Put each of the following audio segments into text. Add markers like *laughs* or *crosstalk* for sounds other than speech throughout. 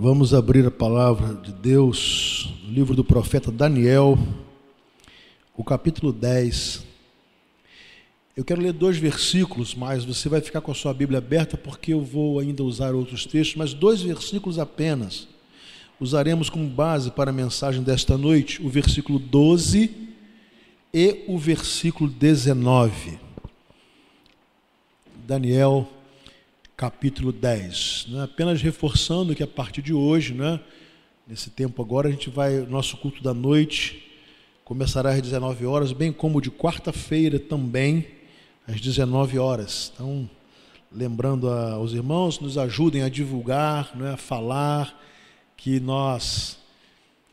Vamos abrir a palavra de Deus no livro do profeta Daniel, o capítulo 10. Eu quero ler dois versículos, mas você vai ficar com a sua Bíblia aberta porque eu vou ainda usar outros textos, mas dois versículos apenas. Usaremos como base para a mensagem desta noite o versículo 12 e o versículo 19. Daniel capítulo 10. Né? Apenas reforçando que a partir de hoje, né, nesse tempo agora, a gente vai, nosso culto da noite começará às 19 horas, bem como de quarta-feira também, às 19 horas. Então, lembrando aos irmãos, nos ajudem a divulgar, né, a falar, que nós,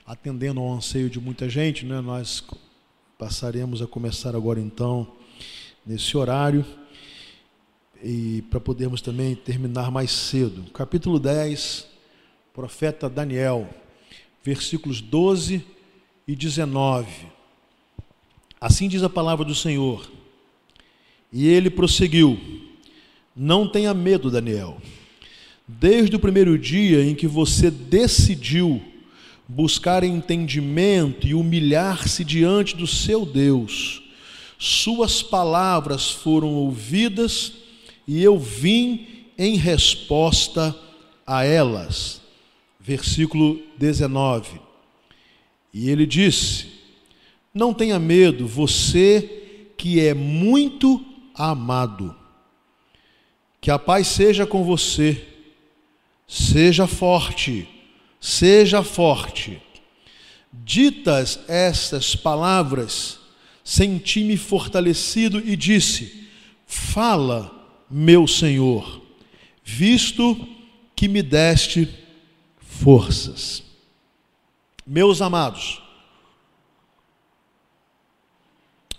atendendo ao anseio de muita gente, né, nós passaremos a começar agora então, nesse horário e para podermos também terminar mais cedo. Capítulo 10, profeta Daniel, versículos 12 e 19. Assim diz a palavra do Senhor. E ele prosseguiu: Não tenha medo, Daniel. Desde o primeiro dia em que você decidiu buscar entendimento e humilhar-se diante do seu Deus, suas palavras foram ouvidas e eu vim em resposta a elas. Versículo 19. E ele disse: Não tenha medo, você que é muito amado. Que a paz seja com você. Seja forte, seja forte. Ditas estas palavras, senti-me fortalecido e disse: Fala, meu Senhor, visto que me deste forças. Meus amados,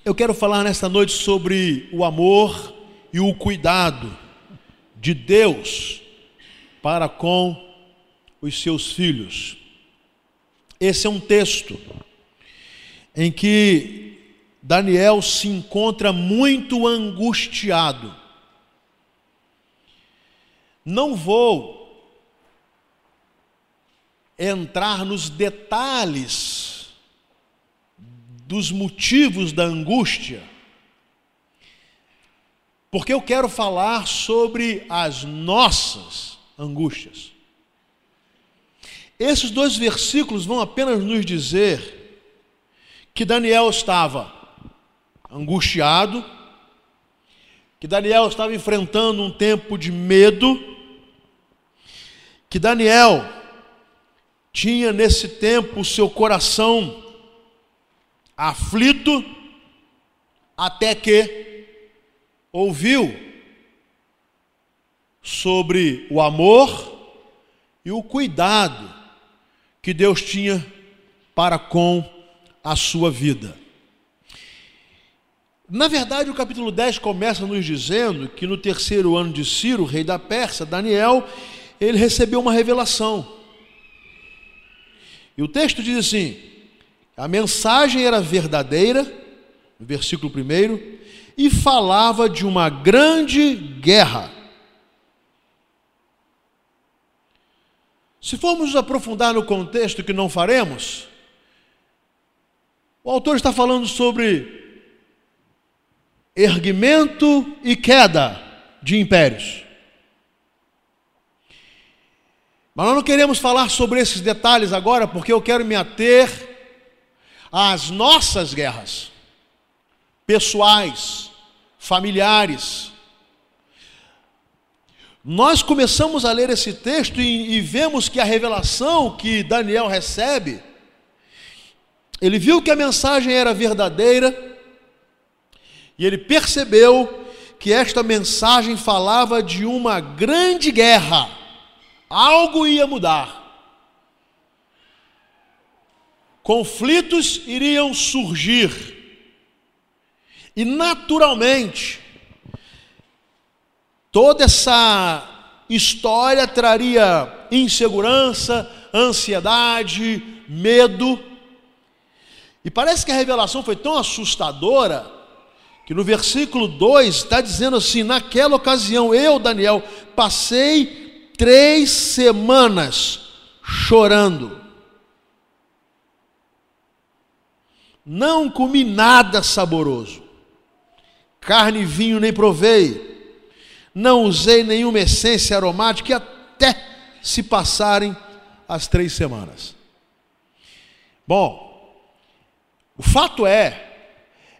eu quero falar nesta noite sobre o amor e o cuidado de Deus para com os seus filhos. Esse é um texto em que Daniel se encontra muito angustiado não vou entrar nos detalhes dos motivos da angústia, porque eu quero falar sobre as nossas angústias. Esses dois versículos vão apenas nos dizer que Daniel estava angustiado, que Daniel estava enfrentando um tempo de medo, que Daniel tinha nesse tempo o seu coração aflito, até que ouviu sobre o amor e o cuidado que Deus tinha para com a sua vida. Na verdade, o capítulo 10 começa nos dizendo que no terceiro ano de Ciro, rei da Pérsia, Daniel, ele recebeu uma revelação. E o texto diz assim: a mensagem era verdadeira, no versículo 1, e falava de uma grande guerra. Se formos aprofundar no contexto que não faremos, o autor está falando sobre erguimento e queda de impérios. Mas nós não queremos falar sobre esses detalhes agora, porque eu quero me ater às nossas guerras pessoais, familiares. Nós começamos a ler esse texto e, e vemos que a revelação que Daniel recebe, ele viu que a mensagem era verdadeira, e ele percebeu que esta mensagem falava de uma grande guerra algo ia mudar. Conflitos iriam surgir. E naturalmente, toda essa história traria insegurança, ansiedade, medo. E parece que a revelação foi tão assustadora que no versículo 2 está dizendo assim: naquela ocasião, eu, Daniel, passei três semanas chorando. Não comi nada saboroso, carne e vinho nem provei, não usei nenhuma essência aromática até se passarem as três semanas. Bom, o fato é,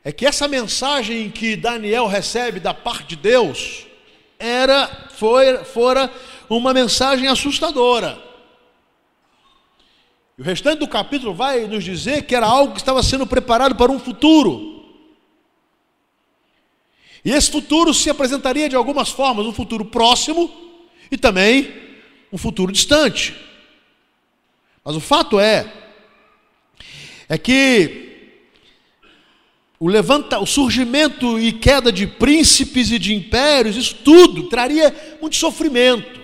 é que essa mensagem que Daniel recebe da parte de Deus era, foi, fora uma mensagem assustadora. E o restante do capítulo vai nos dizer que era algo que estava sendo preparado para um futuro. E esse futuro se apresentaria de algumas formas, um futuro próximo e também um futuro distante. Mas o fato é é que o levanta, o surgimento e queda de príncipes e de impérios, isso tudo traria muito sofrimento,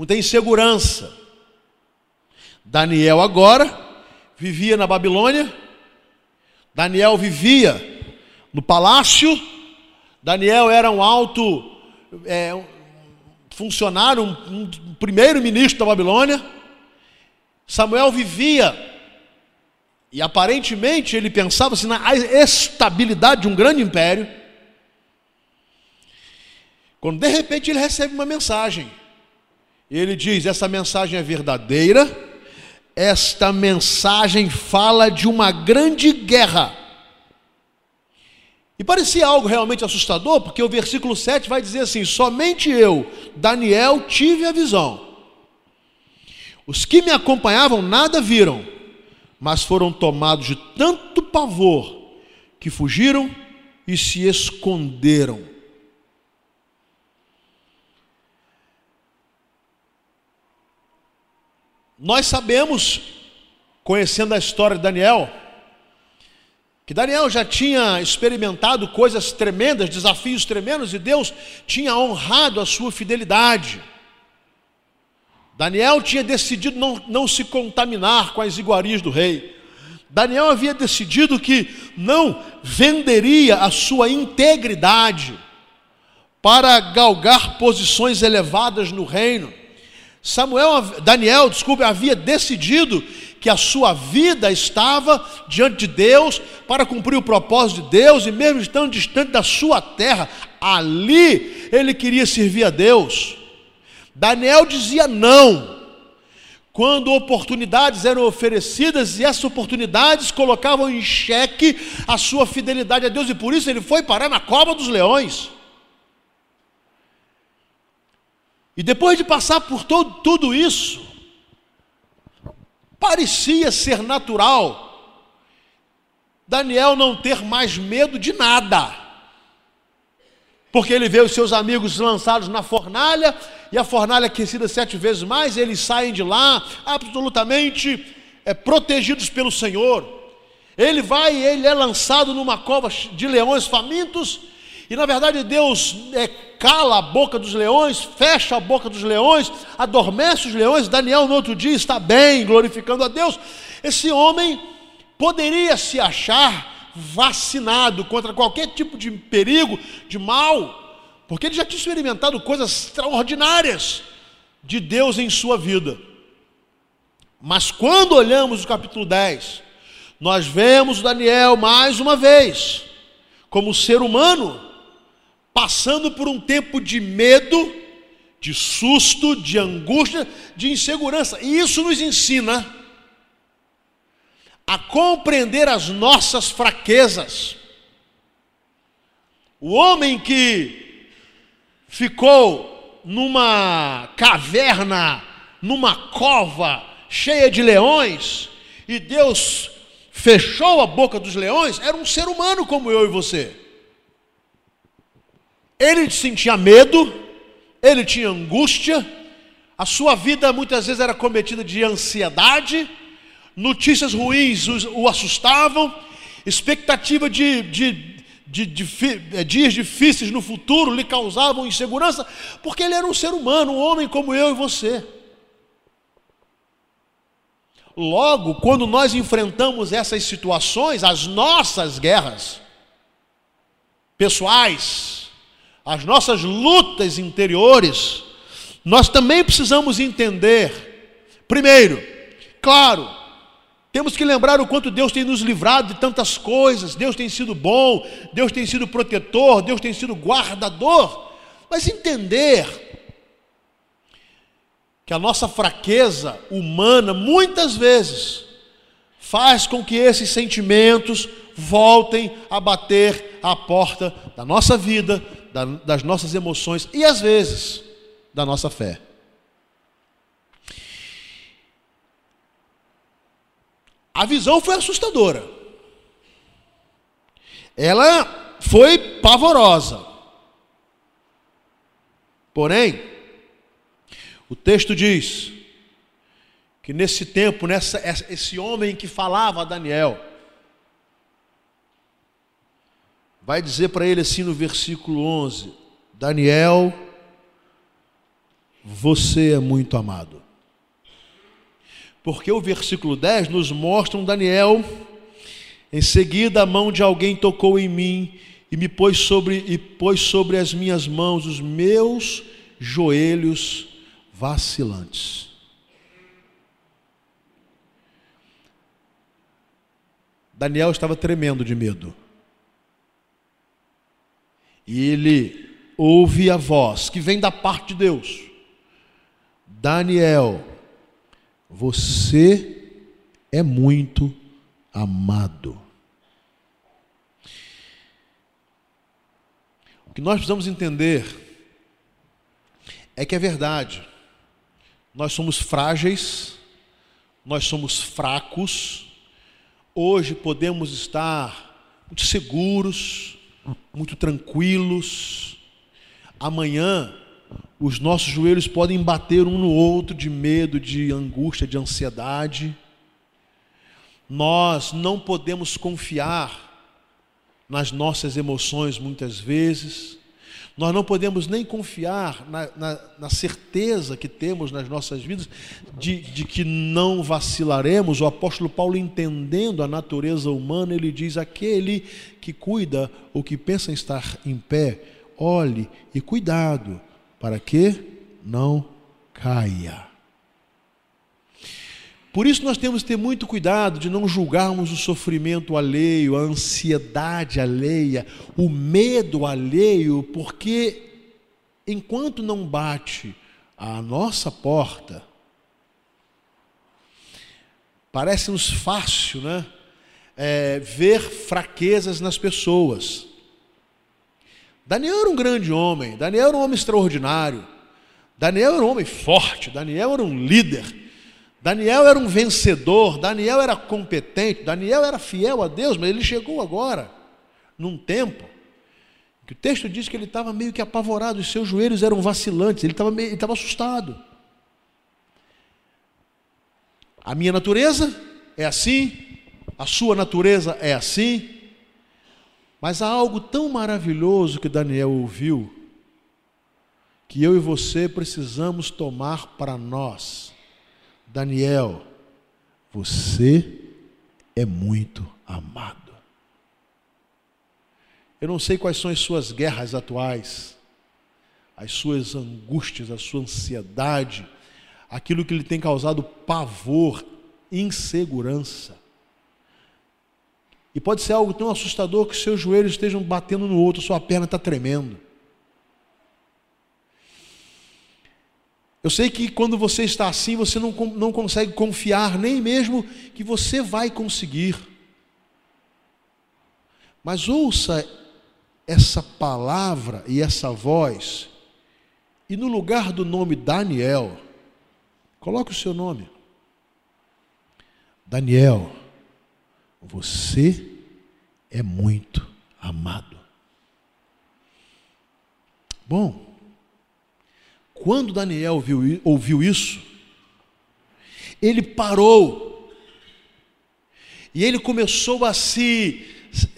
muita insegurança. Daniel agora vivia na Babilônia, Daniel vivia no palácio, Daniel era um alto é, funcionário, um, um primeiro-ministro da Babilônia. Samuel vivia, e aparentemente ele pensava assim, na estabilidade de um grande império. Quando de repente ele recebe uma mensagem, e ele diz: Essa mensagem é verdadeira esta mensagem fala de uma grande guerra. E parecia algo realmente assustador, porque o versículo 7 vai dizer assim: Somente eu, Daniel, tive a visão. Os que me acompanhavam nada viram, mas foram tomados de tanto pavor que fugiram e se esconderam. Nós sabemos, conhecendo a história de Daniel, que Daniel já tinha experimentado coisas tremendas, desafios tremendos, e Deus tinha honrado a sua fidelidade. Daniel tinha decidido não, não se contaminar com as iguarias do rei. Daniel havia decidido que não venderia a sua integridade para galgar posições elevadas no reino. Samuel, Daniel, desculpe, havia decidido que a sua vida estava diante de Deus para cumprir o propósito de Deus e mesmo estando distante da sua terra, ali ele queria servir a Deus. Daniel dizia não. Quando oportunidades eram oferecidas e essas oportunidades colocavam em xeque a sua fidelidade a Deus e por isso ele foi parar na cova dos leões. E depois de passar por todo, tudo isso, parecia ser natural Daniel não ter mais medo de nada. Porque ele vê os seus amigos lançados na fornalha, e a fornalha aquecida sete vezes mais, eles saem de lá absolutamente é, protegidos pelo Senhor. Ele vai, ele é lançado numa cova de leões famintos, e na verdade Deus é, cala a boca dos leões, fecha a boca dos leões, adormece os leões. Daniel no outro dia está bem, glorificando a Deus. Esse homem poderia se achar vacinado contra qualquer tipo de perigo, de mal, porque ele já tinha experimentado coisas extraordinárias de Deus em sua vida. Mas quando olhamos o capítulo 10, nós vemos Daniel mais uma vez como ser humano passando por um tempo de medo, de susto, de angústia, de insegurança. E isso nos ensina a compreender as nossas fraquezas. O homem que ficou numa caverna, numa cova cheia de leões, e Deus fechou a boca dos leões, era um ser humano como eu e você. Ele sentia medo, ele tinha angústia, a sua vida muitas vezes era cometida de ansiedade, notícias ruins o, assustavam, expectativa de, de, de, de, eh, dias difíceis no futuro lhe causavam insegurança, porque ele era um ser humano, um homem como eu e você. Logo, quando nós enfrentamos essas situações, as nossas guerras pessoais, as nossas lutas interiores, nós também precisamos entender. Primeiro, claro, temos que lembrar o quanto Deus tem nos livrado de tantas coisas, Deus tem sido bom, Deus tem sido protetor, Deus tem sido guardador, mas entender que a nossa fraqueza humana, muitas vezes, faz com que esses sentimentos voltem a bater à porta da nossa vida, das nossas emoções e às vezes da nossa fé. A visão foi assustadora. Ela foi pavorosa. Porém, o texto diz que nesse tempo, nessa, esse homem que falava a Daniel, vai dizer para ele assim no versículo 11: Daniel, você é muito amado. Porque o versículo 10 nos mostra um Daniel, em seguida a mão de alguém tocou em mim e me pôs sobre e pôs sobre as minhas mãos os meus joelhos vacilantes. Daniel estava tremendo de medo. E ele ouve a voz que vem da parte de Deus. Daniel, você é muito amado. O que nós precisamos entender é que é verdade. Nós somos frágeis, nós somos fracos. Hoje podemos estar muito seguros, muito tranquilos. Amanhã os nossos joelhos podem bater um no outro de medo, de angústia, de ansiedade. Nós não podemos confiar nas nossas emoções muitas vezes. Nós não podemos nem confiar na, na, na certeza que temos nas nossas vidas de, de que não vacilaremos. O apóstolo Paulo, entendendo a natureza humana, ele diz: aquele que cuida ou que pensa em estar em pé, olhe e cuidado, para que não caia. Por isso nós temos que ter muito cuidado de não julgarmos o sofrimento alheio, a ansiedade alheia, o medo alheio, porque enquanto não bate a nossa porta, parece-nos fácil, né? É, ver fraquezas nas pessoas. Daniel era um grande homem, Daniel era um homem extraordinário, Daniel era um homem forte, Daniel era um líder. Daniel era um vencedor, Daniel era competente, Daniel era fiel a Deus, mas ele chegou agora, num tempo, que o texto diz que ele estava meio que apavorado, os seus joelhos eram vacilantes, ele estava, ele estava assustado. A minha natureza é assim, a sua natureza é assim, mas há algo tão maravilhoso que Daniel ouviu, que eu e você precisamos tomar para nós Daniel, você é muito amado. Eu não sei quais são as suas guerras atuais, as suas angústias, a sua ansiedade, aquilo que lhe tem causado pavor, insegurança. E pode ser algo tão assustador que seus joelhos estejam batendo no outro, sua perna está tremendo. Eu sei que quando você está assim, você não, não consegue confiar nem mesmo que você vai conseguir. Mas ouça essa palavra e essa voz, e no lugar do nome Daniel, coloque o seu nome. Daniel, você é muito amado. Bom, quando Daniel viu, ouviu isso, ele parou e ele começou a se,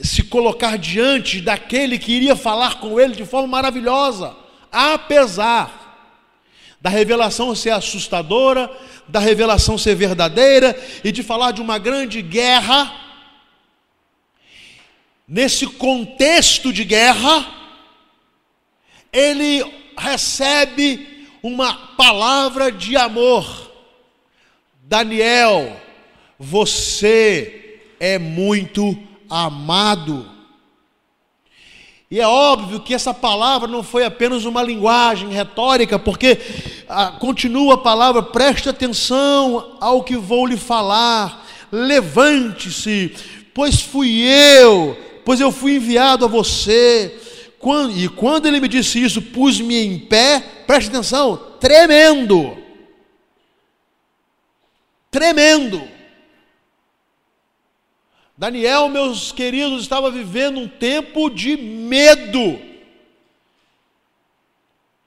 se colocar diante daquele que iria falar com ele de forma maravilhosa, apesar da revelação ser assustadora, da revelação ser verdadeira e de falar de uma grande guerra. Nesse contexto de guerra, ele recebe uma palavra de amor. Daniel, você é muito amado. E é óbvio que essa palavra não foi apenas uma linguagem retórica, porque ah, continua a palavra, preste atenção ao que vou lhe falar, levante-se, pois fui eu, pois eu fui enviado a você. Quando, e quando ele me disse isso, pus-me em pé, preste atenção, tremendo. Tremendo. Daniel, meus queridos, estava vivendo um tempo de medo.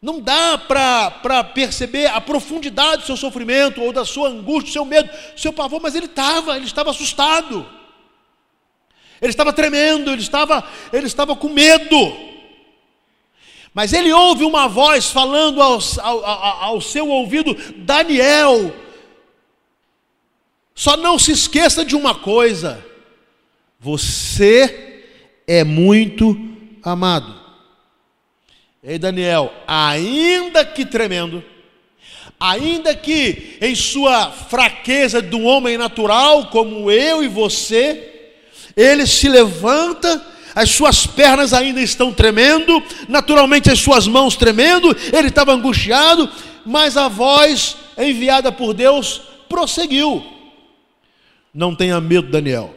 Não dá para perceber a profundidade do seu sofrimento, ou da sua angústia, do seu medo, do seu pavor, mas ele estava, ele estava assustado. Ele estava tremendo, ele estava, ele estava com medo. Mas ele ouve uma voz falando ao, ao, ao seu ouvido: Daniel, só não se esqueça de uma coisa você é muito amado. Ei, Daniel, ainda que tremendo, ainda que em sua fraqueza do homem natural, como eu e você, ele se levanta, as suas pernas ainda estão tremendo, naturalmente as suas mãos tremendo, ele estava angustiado, mas a voz enviada por Deus prosseguiu. Não tenha medo, Daniel.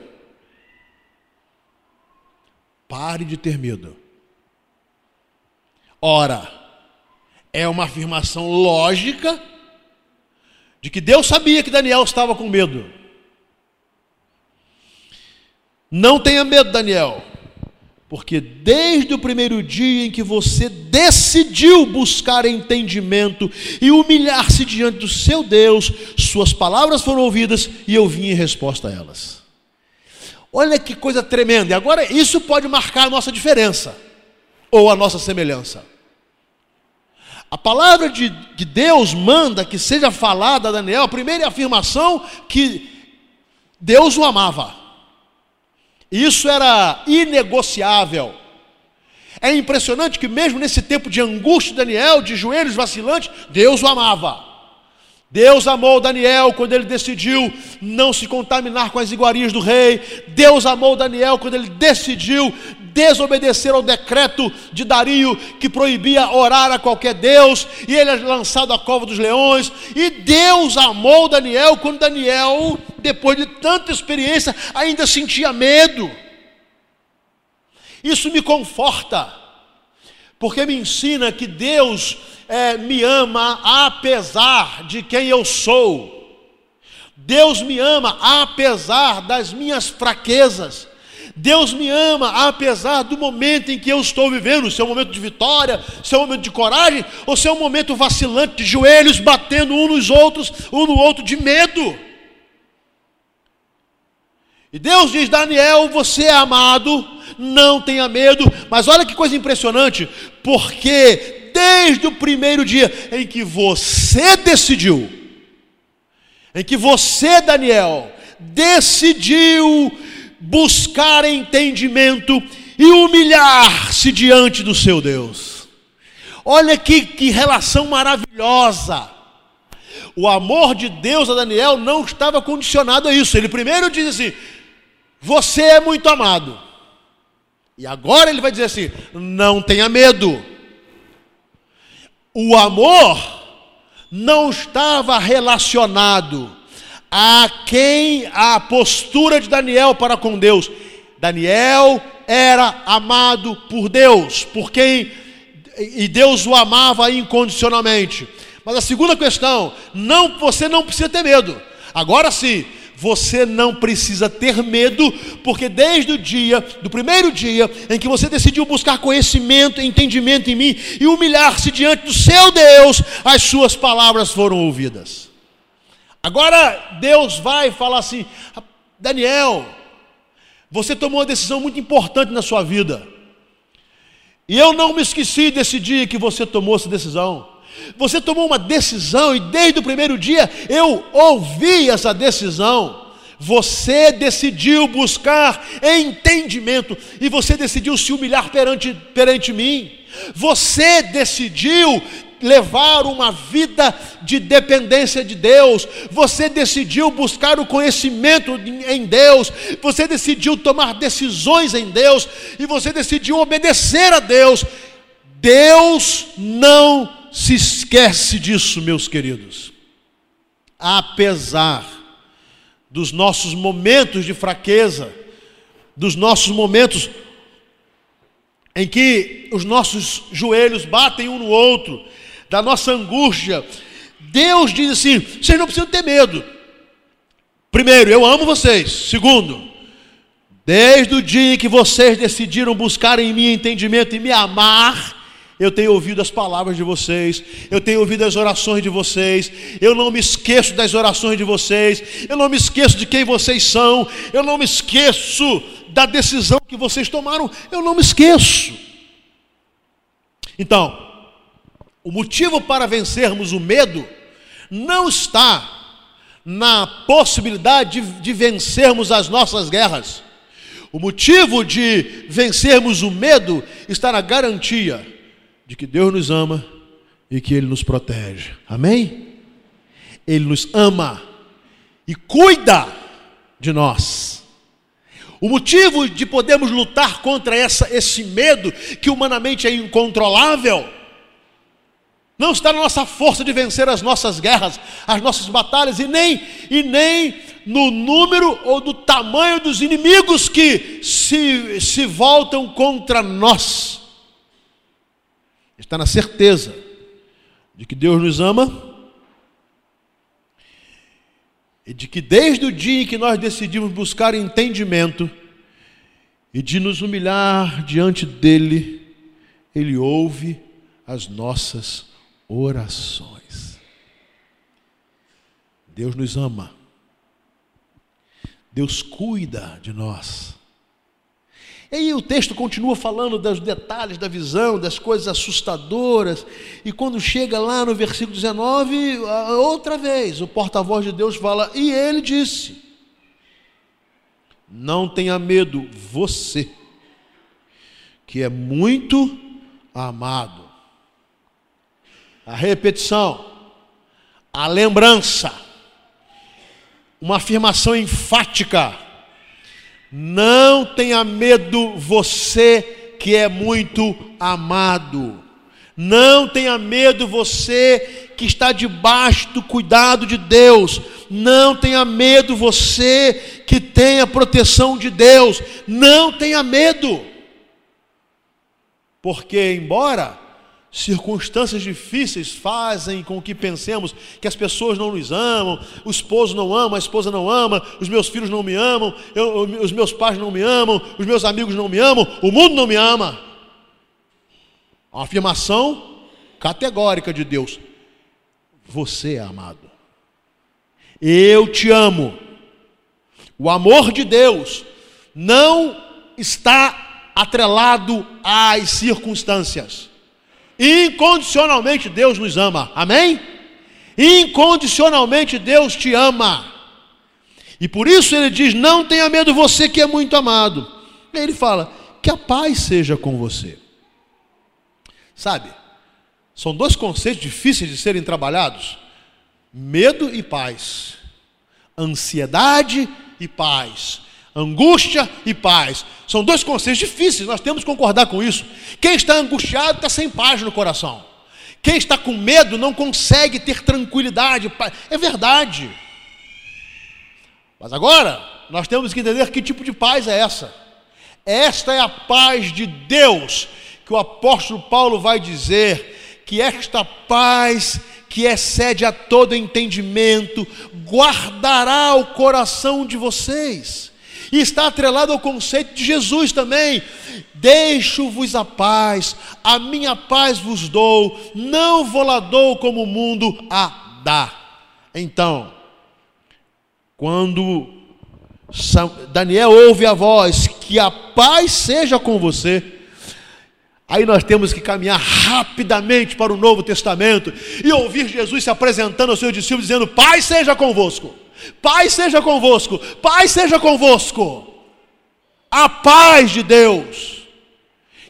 Pare de ter medo. Ora, é uma afirmação lógica de que Deus sabia que Daniel estava com medo. Não tenha medo, Daniel, porque desde o primeiro dia em que você decidiu buscar entendimento e humilhar-se diante do seu Deus, suas palavras foram ouvidas e eu vim em resposta a elas. Olha que coisa tremenda. E agora isso pode marcar a nossa diferença ou a nossa semelhança. A palavra de, de Deus manda que seja falada a Daniel, a primeira afirmação que Deus o amava. Isso era inegociável. É impressionante que mesmo nesse tempo de angústia de Daniel, de joelhos vacilantes, Deus o amava. Deus amou Daniel quando ele decidiu não se contaminar com as iguarias do rei. Deus amou Daniel quando ele decidiu desobedecer ao decreto de Dario que proibia orar a qualquer Deus, e ele é lançado à cova dos leões. E Deus amou Daniel quando Daniel, depois de tanta experiência, ainda sentia medo. Isso me conforta, porque me ensina que Deus é, me ama apesar de quem eu sou. Deus me ama apesar das minhas fraquezas. Deus me ama apesar do momento em que eu estou vivendo, se é um momento de vitória, se é um momento de coragem, ou se é um momento vacilante de joelhos batendo um nos outros, um no outro de medo. E Deus diz: Daniel, você é amado, não tenha medo, mas olha que coisa impressionante, porque desde o primeiro dia em que você decidiu, em que você, Daniel, decidiu buscar entendimento e humilhar-se diante do seu Deus. Olha que, que relação maravilhosa. O amor de Deus a Daniel não estava condicionado a isso. Ele primeiro diz assim: Você é muito amado. E agora ele vai dizer assim: Não tenha medo o amor não estava relacionado a quem a postura de Daniel para com Deus. Daniel era amado por Deus, por quem e Deus o amava incondicionalmente. Mas a segunda questão, não você não precisa ter medo. Agora sim, você não precisa ter medo, porque desde o dia, do primeiro dia, em que você decidiu buscar conhecimento, entendimento em mim e humilhar-se diante do seu Deus, as suas palavras foram ouvidas. Agora Deus vai falar assim: Daniel, você tomou uma decisão muito importante na sua vida. E eu não me esqueci desse dia que você tomou essa decisão. Você tomou uma decisão e desde o primeiro dia eu ouvi essa decisão. Você decidiu buscar entendimento e você decidiu se humilhar perante, perante mim. Você decidiu levar uma vida de dependência de Deus, você decidiu buscar o conhecimento em Deus, você decidiu tomar decisões em Deus e você decidiu obedecer a Deus. Deus não se esquece disso, meus queridos. Apesar dos nossos momentos de fraqueza, dos nossos momentos em que os nossos joelhos batem um no outro, da nossa angústia, Deus diz assim: vocês não precisam ter medo. Primeiro, eu amo vocês. Segundo, desde o dia em que vocês decidiram buscar em mim entendimento e me amar, eu tenho ouvido as palavras de vocês, eu tenho ouvido as orações de vocês, eu não me esqueço das orações de vocês, eu não me esqueço de quem vocês são, eu não me esqueço da decisão que vocês tomaram, eu não me esqueço. Então, o motivo para vencermos o medo não está na possibilidade de, de vencermos as nossas guerras. O motivo de vencermos o medo está na garantia de que Deus nos ama e que Ele nos protege. Amém? Ele nos ama e cuida de nós. O motivo de podermos lutar contra essa, esse medo que humanamente é incontrolável não está na nossa força de vencer as nossas guerras, as nossas batalhas, e nem, e nem no número ou do tamanho dos inimigos que se, se voltam contra nós. Está na certeza de que Deus nos ama e de que desde o dia em que nós decidimos buscar entendimento e de nos humilhar diante dele, ele ouve as nossas orações. Deus nos ama. Deus cuida de nós. E aí o texto continua falando dos detalhes da visão, das coisas assustadoras, e quando chega lá no versículo 19, outra vez, o porta-voz de Deus fala: E ele disse: Não tenha medo, você, que é muito amado a repetição, a lembrança, uma afirmação enfática. Não tenha medo, você que é muito amado. Não tenha medo, você que está debaixo do cuidado de Deus. Não tenha medo, você que tem a proteção de Deus. Não tenha medo. Porque, embora Circunstâncias difíceis fazem com que pensemos que as pessoas não nos amam, o esposo não ama, a esposa não ama, os meus filhos não me amam, eu, os meus pais não me amam, os meus amigos não me amam, o mundo não me ama. Uma afirmação categórica de Deus: Você é amado, eu te amo. O amor de Deus não está atrelado às circunstâncias. Incondicionalmente Deus nos ama. Amém? Incondicionalmente Deus te ama. E por isso ele diz: Não tenha medo, você que é muito amado. E ele fala: Que a paz seja com você. Sabe, são dois conceitos difíceis de serem trabalhados: medo e paz, ansiedade e paz angústia e paz. São dois conceitos difíceis, nós temos que concordar com isso. Quem está angustiado está sem paz no coração. Quem está com medo não consegue ter tranquilidade. É verdade. Mas agora, nós temos que entender que tipo de paz é essa. Esta é a paz de Deus, que o apóstolo Paulo vai dizer que esta paz que excede a todo entendimento, guardará o coração de vocês. E está atrelado ao conceito de Jesus também. Deixo-vos a paz, a minha paz vos dou, não vou lá dou como o mundo a dá. Então, quando Daniel ouve a voz, que a paz seja com você, Aí nós temos que caminhar rapidamente para o Novo Testamento e ouvir Jesus se apresentando aos seus discípulos, dizendo: Pai seja convosco. Pai seja convosco, Pai seja convosco. A paz de Deus,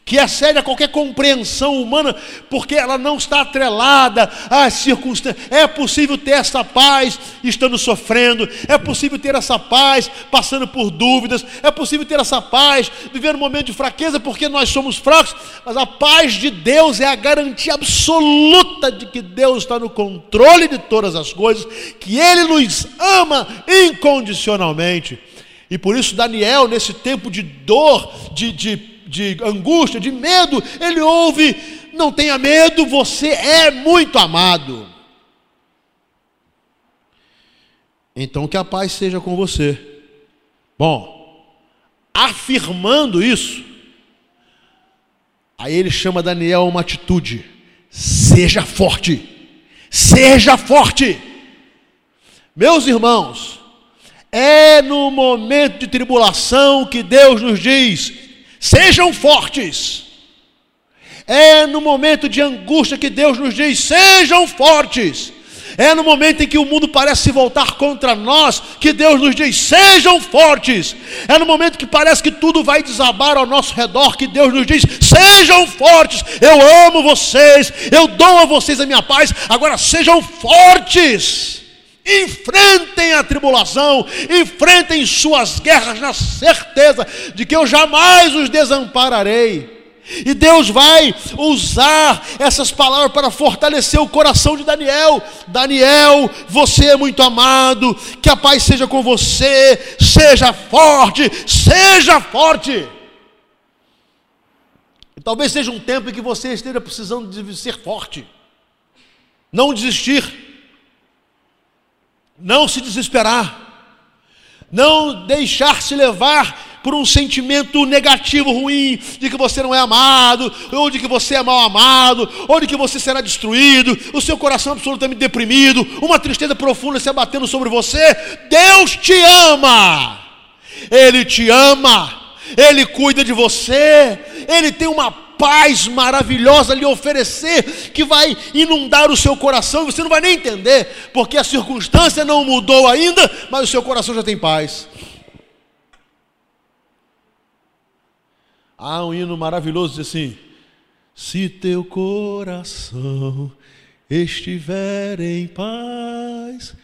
que excede a qualquer compreensão humana, porque ela não está atrelada às circunstâncias. É possível ter essa paz estando sofrendo, é possível ter essa paz passando por dúvidas, é possível ter essa paz vivendo um momento de fraqueza, porque nós somos fracos, mas a paz de Deus é a garantia absoluta de que Deus está no controle de todas as coisas, que Ele nos ama incondicionalmente. E por isso, Daniel, nesse tempo de dor, de, de de angústia, de medo, ele ouve: não tenha medo, você é muito amado. Então que a paz seja com você. Bom, afirmando isso, aí ele chama Daniel a uma atitude: seja forte, seja forte. Meus irmãos, é no momento de tribulação que Deus nos diz: Sejam fortes. É no momento de angústia que Deus nos diz: sejam fortes. É no momento em que o mundo parece se voltar contra nós que Deus nos diz: sejam fortes. É no momento que parece que tudo vai desabar ao nosso redor que Deus nos diz: sejam fortes. Eu amo vocês, eu dou a vocês a minha paz. Agora sejam fortes. Enfrentem a tribulação, enfrentem suas guerras na certeza de que eu jamais os desampararei. E Deus vai usar essas palavras para fortalecer o coração de Daniel. Daniel, você é muito amado, que a paz seja com você, seja forte, seja forte. E talvez seja um tempo em que você esteja precisando de ser forte, não desistir não se desesperar, não deixar se levar por um sentimento negativo, ruim, de que você não é amado, ou de que você é mal amado, ou de que você será destruído, o seu coração absolutamente deprimido, uma tristeza profunda se abatendo sobre você. Deus te ama, Ele te ama, Ele cuida de você, Ele tem uma paz maravilhosa lhe oferecer, que vai inundar o seu coração, você não vai nem entender, porque a circunstância não mudou ainda, mas o seu coração já tem paz. Há um hino maravilhoso diz assim: Se teu coração estiver em paz,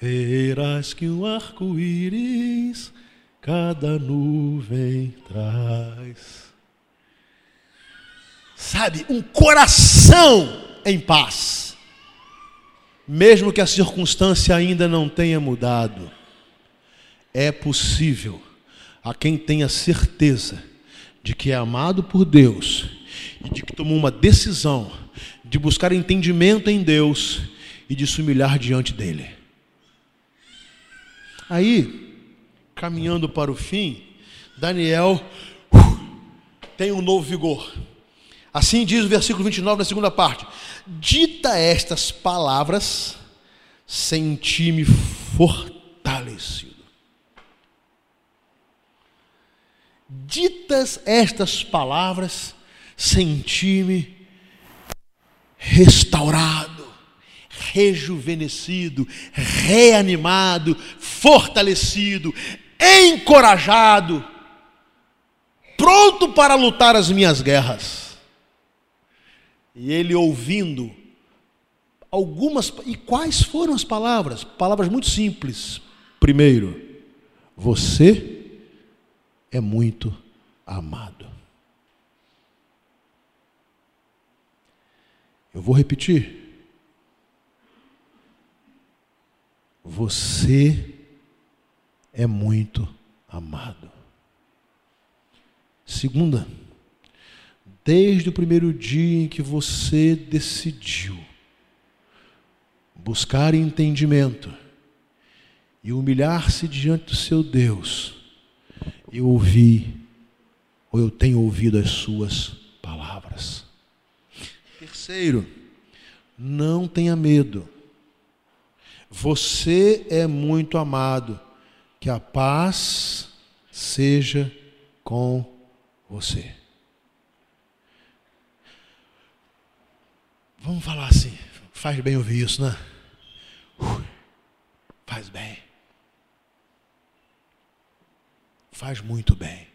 verás que um arco-íris cada nuvem traz sabe, um coração em paz, mesmo que a circunstância ainda não tenha mudado. É possível a quem tenha certeza de que é amado por Deus e de que tomou uma decisão de buscar entendimento em Deus e de se humilhar diante dele. Aí, caminhando para o fim, Daniel uh, tem um novo vigor. Assim diz o versículo 29 na segunda parte: Dita estas palavras, senti-me fortalecido. Ditas estas palavras, senti-me restaurado, rejuvenescido, reanimado, fortalecido, encorajado, pronto para lutar as minhas guerras. E ele ouvindo algumas. E quais foram as palavras? Palavras muito simples. Primeiro, você é muito amado. Eu vou repetir. Você é muito amado. Segunda, desde o primeiro dia em que você decidiu buscar entendimento e humilhar-se diante do seu Deus, eu ouvi, ou eu tenho ouvido as suas palavras. Terceiro, não tenha medo. Você é muito amado. Que a paz seja com você. Vamos falar assim, faz bem ouvir isso, né? Faz bem. Faz muito bem.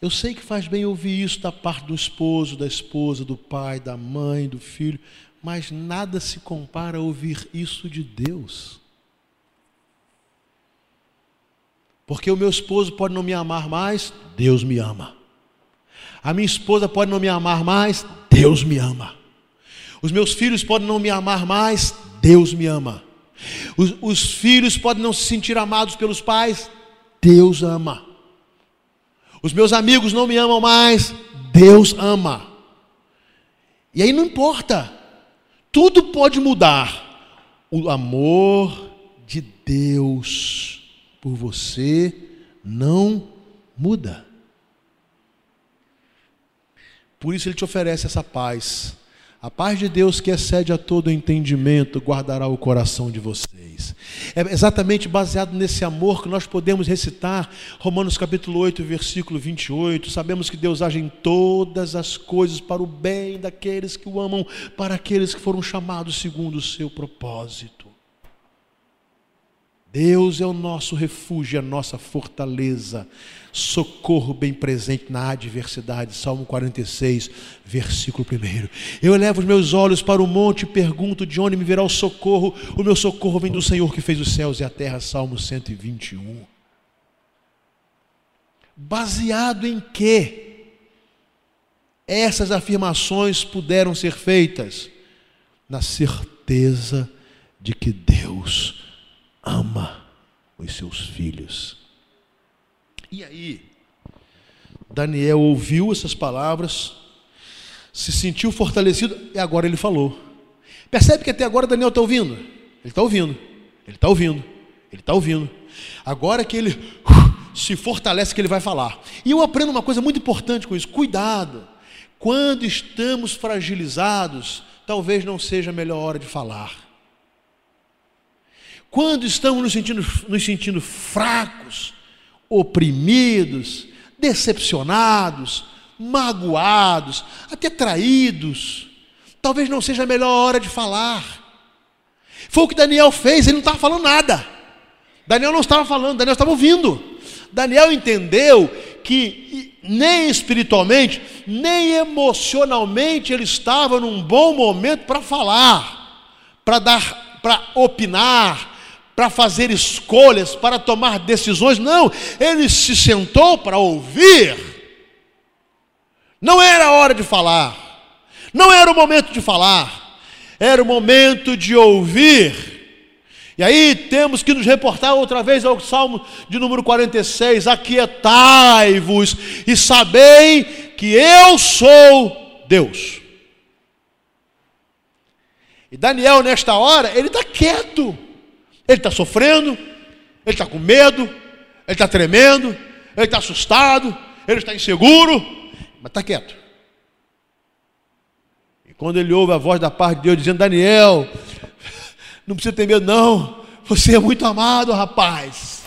Eu sei que faz bem ouvir isso da parte do esposo, da esposa, do pai, da mãe, do filho, mas nada se compara a ouvir isso de Deus. Porque o meu esposo pode não me amar mais, Deus me ama. A minha esposa pode não me amar mais, Deus me ama. Os meus filhos podem não me amar mais, Deus me ama. Os, os filhos podem não se sentir amados pelos pais, Deus ama. Os meus amigos não me amam mais, Deus ama. E aí não importa, tudo pode mudar. O amor de Deus por você não muda. Por isso ele te oferece essa paz. A paz de Deus que excede a todo entendimento guardará o coração de vocês. É exatamente baseado nesse amor que nós podemos recitar Romanos capítulo 8, versículo 28. Sabemos que Deus age em todas as coisas para o bem daqueles que o amam, para aqueles que foram chamados segundo o seu propósito. Deus é o nosso refúgio, a nossa fortaleza, socorro bem presente na adversidade. Salmo 46, versículo 1. Eu elevo os meus olhos para o monte e pergunto de onde me virá o socorro. O meu socorro vem do Senhor que fez os céus e a terra. Salmo 121. Baseado em que essas afirmações puderam ser feitas? Na certeza de que Deus ama os seus filhos. E aí, Daniel ouviu essas palavras, se sentiu fortalecido e agora ele falou. Percebe que até agora Daniel está ouvindo? Ele está ouvindo, ele está ouvindo, ele está ouvindo. Agora que ele uh, se fortalece, que ele vai falar. E eu aprendo uma coisa muito importante com isso: cuidado. Quando estamos fragilizados, talvez não seja a melhor hora de falar. Quando estamos nos sentindo, nos sentindo fracos, oprimidos, decepcionados, magoados, até traídos, talvez não seja a melhor hora de falar. Foi o que Daniel fez, ele não estava falando nada. Daniel não estava falando, Daniel estava ouvindo. Daniel entendeu que nem espiritualmente, nem emocionalmente ele estava num bom momento para falar, para dar, para opinar, para fazer escolhas, para tomar decisões. Não, ele se sentou para ouvir. Não era a hora de falar. Não era o momento de falar. Era o momento de ouvir. E aí temos que nos reportar outra vez ao Salmo de número 46: Aquietai-vos e sabei que eu sou Deus. E Daniel, nesta hora, ele está quieto. Ele está sofrendo, ele está com medo, ele está tremendo, ele está assustado, ele está inseguro, mas está quieto. E quando ele ouve a voz da parte de Deus dizendo: Daniel, não precisa ter medo, não, você é muito amado, rapaz.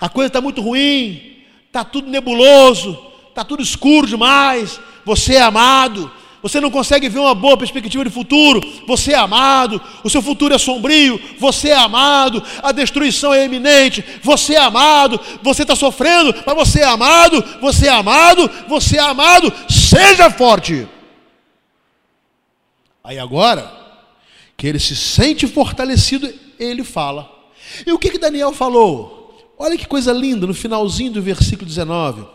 A coisa está muito ruim, está tudo nebuloso, está tudo escuro demais. Você é amado, você não consegue ver uma boa perspectiva de futuro, você é amado, o seu futuro é sombrio, você é amado, a destruição é iminente, você é amado, você está sofrendo, mas você é amado, você é amado, você é amado, seja forte. Aí agora, que ele se sente fortalecido, ele fala. E o que, que Daniel falou? Olha que coisa linda no finalzinho do versículo 19.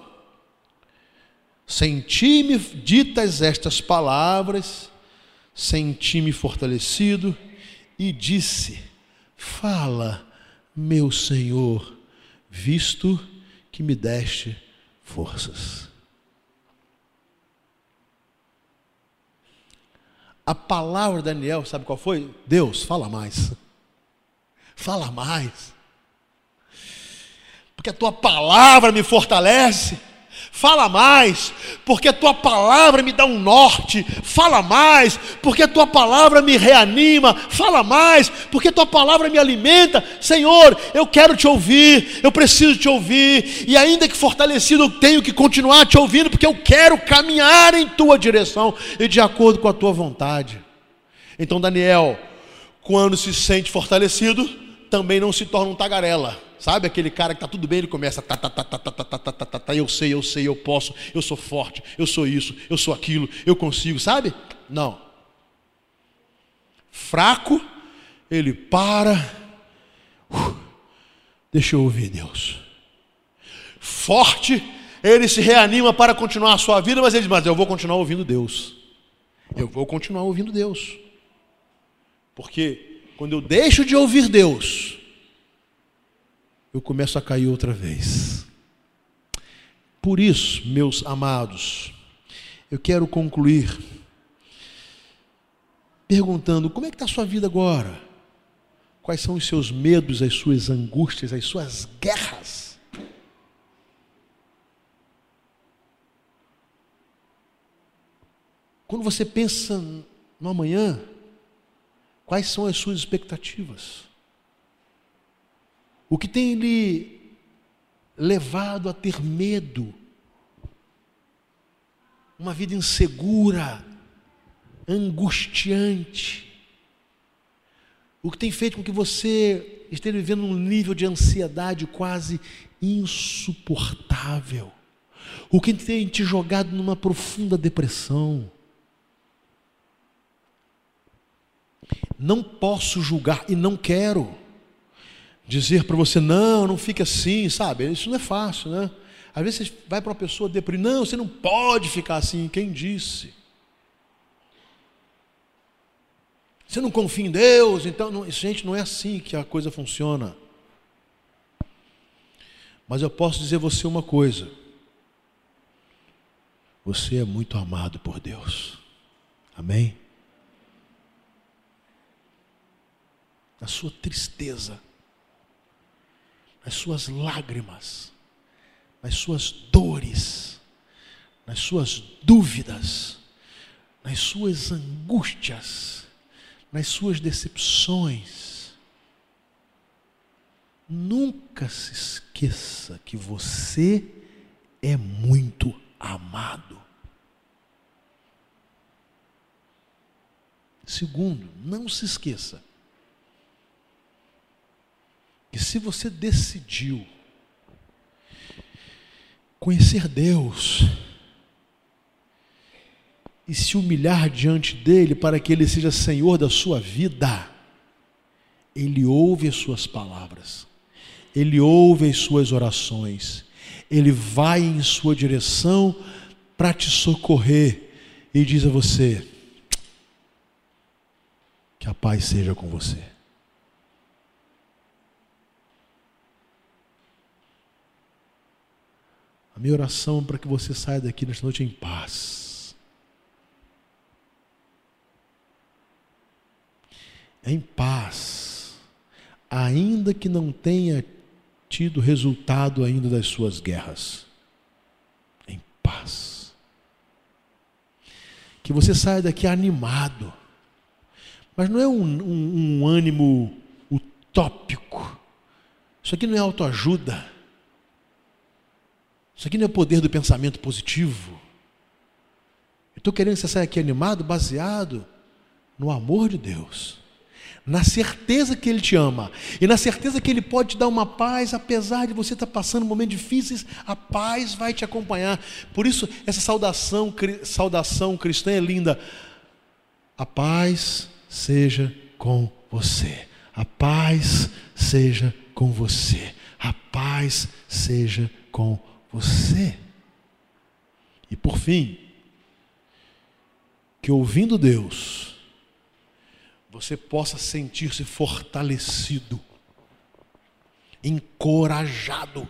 Senti-me ditas estas palavras, senti-me fortalecido e disse: Fala, meu Senhor, visto que me deste forças. A palavra de Daniel, sabe qual foi? Deus, fala mais. *laughs* Fala mais. Porque a tua palavra me fortalece. Fala mais, porque a tua palavra me dá um norte. Fala mais, porque a tua palavra me reanima. Fala mais, porque a tua palavra me alimenta. Senhor, eu quero te ouvir, eu preciso te ouvir, e ainda que fortalecido, eu tenho que continuar te ouvindo, porque eu quero caminhar em tua direção e de acordo com a tua vontade. Então, Daniel, quando se sente fortalecido, também não se torna um tagarela Sabe aquele cara que tá tudo bem, ele começa tá, tá, tá, tá, tá, tá, tá, tá, tá, tá, tá, eu sei, eu sei, eu posso, eu sou forte, eu sou isso, eu sou aquilo, eu consigo, sabe? Não. Fraco, ele para, uh, deixa eu ouvir Deus. Forte, ele se reanima para continuar a sua vida, mas ele diz: Mas eu vou continuar ouvindo Deus. Eu vou continuar ouvindo Deus. Porque quando eu deixo de ouvir Deus, eu começo a cair outra vez. Por isso, meus amados, eu quero concluir perguntando: como é que está a sua vida agora? Quais são os seus medos, as suas angústias, as suas guerras? Quando você pensa no amanhã, quais são as suas expectativas? O que tem lhe levado a ter medo? Uma vida insegura, angustiante. O que tem feito com que você esteja vivendo um nível de ansiedade quase insuportável. O que tem te jogado numa profunda depressão. Não posso julgar e não quero dizer para você, não, não fique assim, sabe? Isso não é fácil, né? Às vezes você vai para uma pessoa deprimir, não, você não pode ficar assim, quem disse? Você não confia em Deus, então, não, gente, não é assim que a coisa funciona. Mas eu posso dizer a você uma coisa: você é muito amado por Deus, amém? Na sua tristeza, nas suas lágrimas, nas suas dores, nas suas dúvidas, nas suas angústias, nas suas decepções. Nunca se esqueça que você é muito amado. Segundo, não se esqueça que se você decidiu conhecer Deus e se humilhar diante dele para que ele seja senhor da sua vida, ele ouve as suas palavras, ele ouve as suas orações, ele vai em sua direção para te socorrer e diz a você: que a paz seja com você. A minha oração é para que você saia daqui nesta noite em paz. Em paz. Ainda que não tenha tido resultado ainda das suas guerras. Em paz. Que você saia daqui animado. Mas não é um, um, um ânimo utópico. Isso aqui não é autoajuda. Isso aqui não é o poder do pensamento positivo. Eu estou querendo que você saia aqui animado, baseado no amor de Deus, na certeza que Ele te ama e na certeza que Ele pode te dar uma paz, apesar de você estar passando momentos difíceis, a paz vai te acompanhar. Por isso, essa saudação, saudação cristã é linda. A paz seja com você. A paz seja com você. A paz seja com você você. E por fim, que ouvindo Deus, você possa sentir-se fortalecido, encorajado,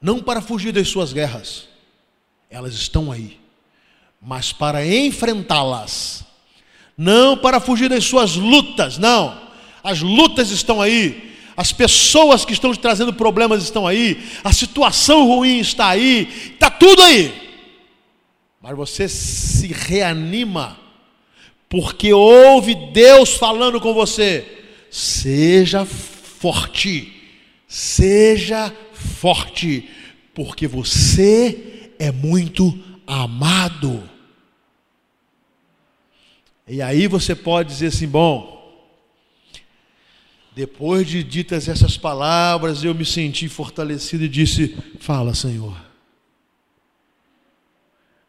não para fugir das suas guerras, elas estão aí, mas para enfrentá-las, não para fugir das suas lutas, não, as lutas estão aí, as pessoas que estão te trazendo problemas estão aí, a situação ruim está aí, está tudo aí. Mas você se reanima, porque ouve Deus falando com você. Seja forte, seja forte, porque você é muito amado. E aí você pode dizer assim: bom, Depois de ditas essas palavras, eu me senti fortalecido e disse: Fala, Senhor.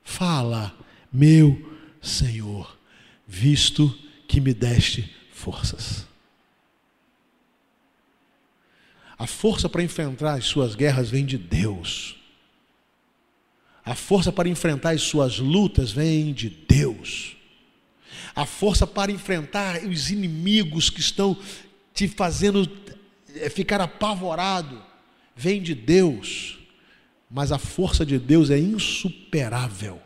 Fala, meu Senhor, visto que me deste forças. A força para enfrentar as suas guerras vem de Deus. A força para enfrentar as suas lutas vem de Deus. A força para enfrentar os inimigos que estão te fazendo eh, ficar apavorado vem de Deus. Mas a força de Deus é insuperável.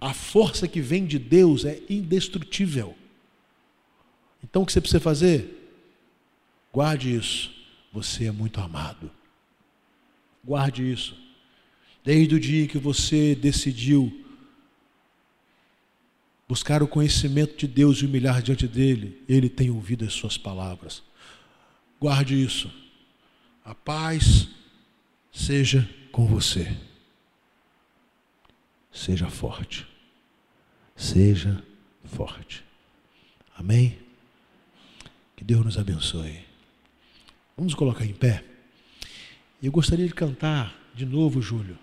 A força que vem de Deus é indestrutível. Então o que você precisa fazer? Guarde isso. Você é muito amado. Guarde isso. Desde o dia que você decidiu buscar o conhecimento de Deus e humilhar diante dele, ele tem ouvido as suas palavras. Guarde isso. A paz seja com você. Seja forte. Seja forte. Amém? Que Deus nos abençoe. Vamos colocar em pé. Eu gostaria de cantar de novo, Júlio.